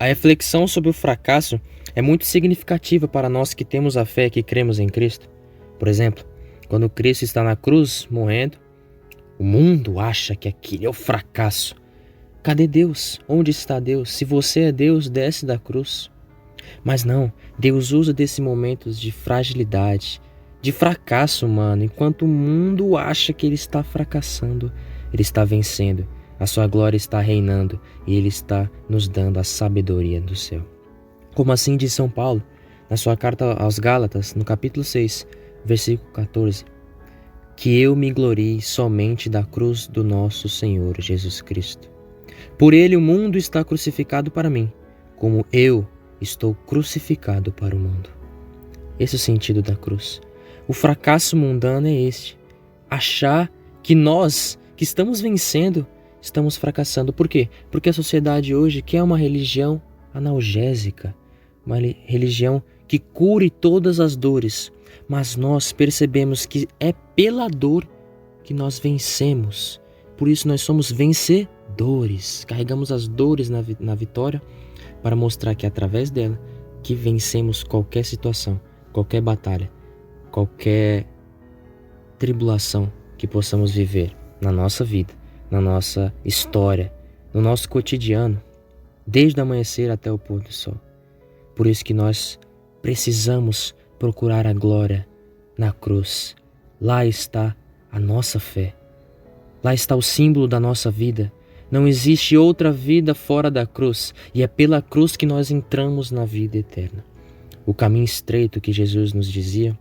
A reflexão sobre o fracasso é muito significativa para nós que temos a fé que cremos em Cristo. Por exemplo, quando Cristo está na cruz morrendo, o mundo acha que aquele é o fracasso. Cadê Deus? Onde está Deus? Se você é Deus, desce da cruz. Mas não, Deus usa desses momentos de fragilidade, de fracasso humano, enquanto o mundo acha que ele está fracassando, ele está vencendo, a sua glória está reinando e ele está nos dando a sabedoria do céu. Como assim diz São Paulo, na sua carta aos Gálatas, no capítulo 6, versículo 14: Que eu me glorie somente da cruz do nosso Senhor Jesus Cristo. Por ele o mundo está crucificado para mim, como eu estou crucificado para o mundo. Esse é o sentido da cruz. O fracasso mundano é este: achar que nós, que estamos vencendo, estamos fracassando. Por quê? Porque a sociedade hoje quer uma religião analgésica, uma religião que cure todas as dores, mas nós percebemos que é pela dor que nós vencemos. Por isso nós somos vencedores. Carregamos as dores na, na vitória para mostrar que é através dela que vencemos qualquer situação, qualquer batalha, qualquer tribulação que possamos viver na nossa vida, na nossa história, no nosso cotidiano, desde o amanhecer até o pôr do sol. Por isso que nós precisamos procurar a glória na cruz. Lá está a nossa fé. Lá está o símbolo da nossa vida. Não existe outra vida fora da cruz, e é pela cruz que nós entramos na vida eterna. O caminho estreito que Jesus nos dizia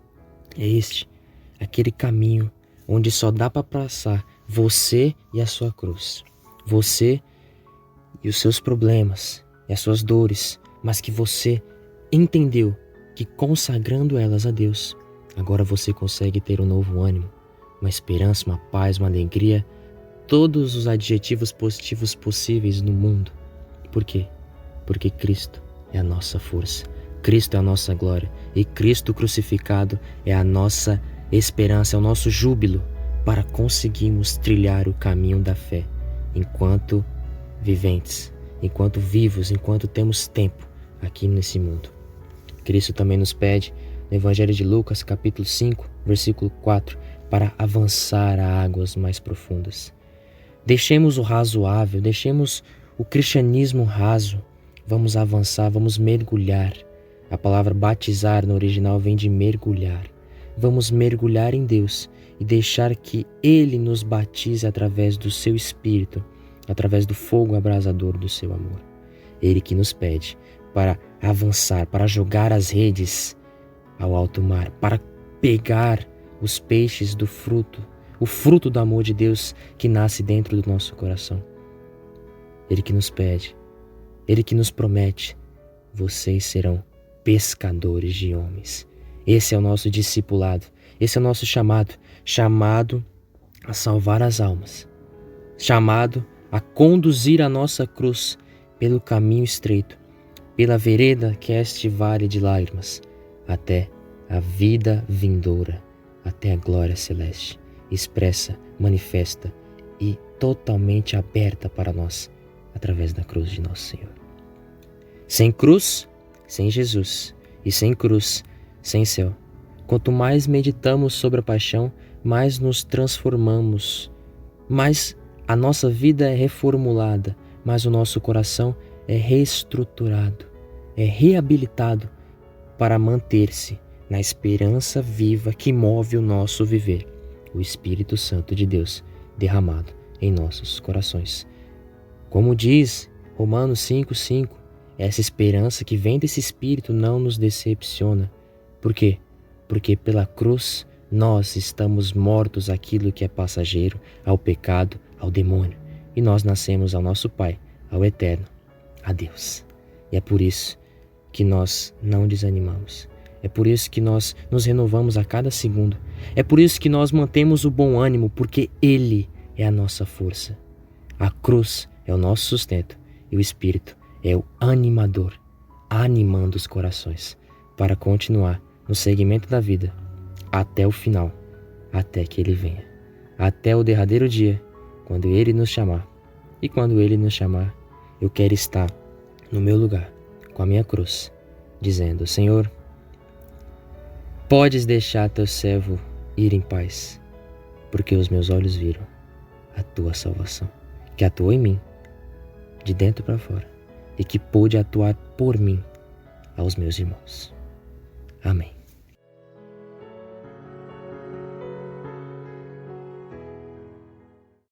é este, aquele caminho onde só dá para passar você e a sua cruz. Você e os seus problemas e as suas dores, mas que você entendeu que consagrando elas a Deus, agora você consegue ter um novo ânimo, uma esperança, uma paz, uma alegria, todos os adjetivos positivos possíveis no mundo. Por quê? Porque Cristo é a nossa força, Cristo é a nossa glória e Cristo crucificado é a nossa esperança, é o nosso júbilo para conseguirmos trilhar o caminho da fé enquanto viventes, enquanto vivos, enquanto temos tempo aqui nesse mundo. Cristo também nos pede no Evangelho de Lucas, capítulo 5, versículo 4, para avançar a águas mais profundas. Deixemos o razoável, deixemos o cristianismo raso, vamos avançar, vamos mergulhar. A palavra batizar no original vem de mergulhar. Vamos mergulhar em Deus e deixar que Ele nos batize através do seu Espírito através do fogo abrasador do seu amor. Ele que nos pede para avançar, para jogar as redes ao alto mar, para pegar os peixes do fruto, o fruto do amor de Deus que nasce dentro do nosso coração. Ele que nos pede, ele que nos promete: vocês serão pescadores de homens. Esse é o nosso discipulado, esse é o nosso chamado. Chamado a salvar as almas, chamado a conduzir a nossa cruz pelo caminho estreito, pela vereda que é este vale de lágrimas, até a vida vindoura, até a glória celeste, expressa, manifesta e totalmente aberta para nós através da cruz de nosso Senhor. Sem cruz, sem Jesus, e sem cruz, sem céu. Quanto mais meditamos sobre a paixão, mais nos transformamos, mais a nossa vida é reformulada, mas o nosso coração é reestruturado, é reabilitado para manter-se na esperança viva que move o nosso viver, o Espírito Santo de Deus derramado em nossos corações. Como diz Romanos 5,5, essa esperança que vem desse Espírito não nos decepciona. Por quê? Porque pela cruz nós estamos mortos àquilo que é passageiro, ao pecado, ao demônio, e nós nascemos ao nosso Pai, ao Eterno, a Deus. E é por isso que nós não desanimamos. É por isso que nós nos renovamos a cada segundo. É por isso que nós mantemos o bom ânimo, porque Ele é a nossa força. A cruz é o nosso sustento e o Espírito é o animador, animando os corações para continuar no segmento da vida até o final, até que Ele venha, até o derradeiro dia quando Ele nos chamar. E quando Ele nos chamar, eu quero estar no meu lugar, com a minha cruz, dizendo: Senhor, podes deixar teu servo ir em paz, porque os meus olhos viram a tua salvação, que atuou em mim, de dentro para fora, e que pôde atuar por mim aos meus irmãos. Amém.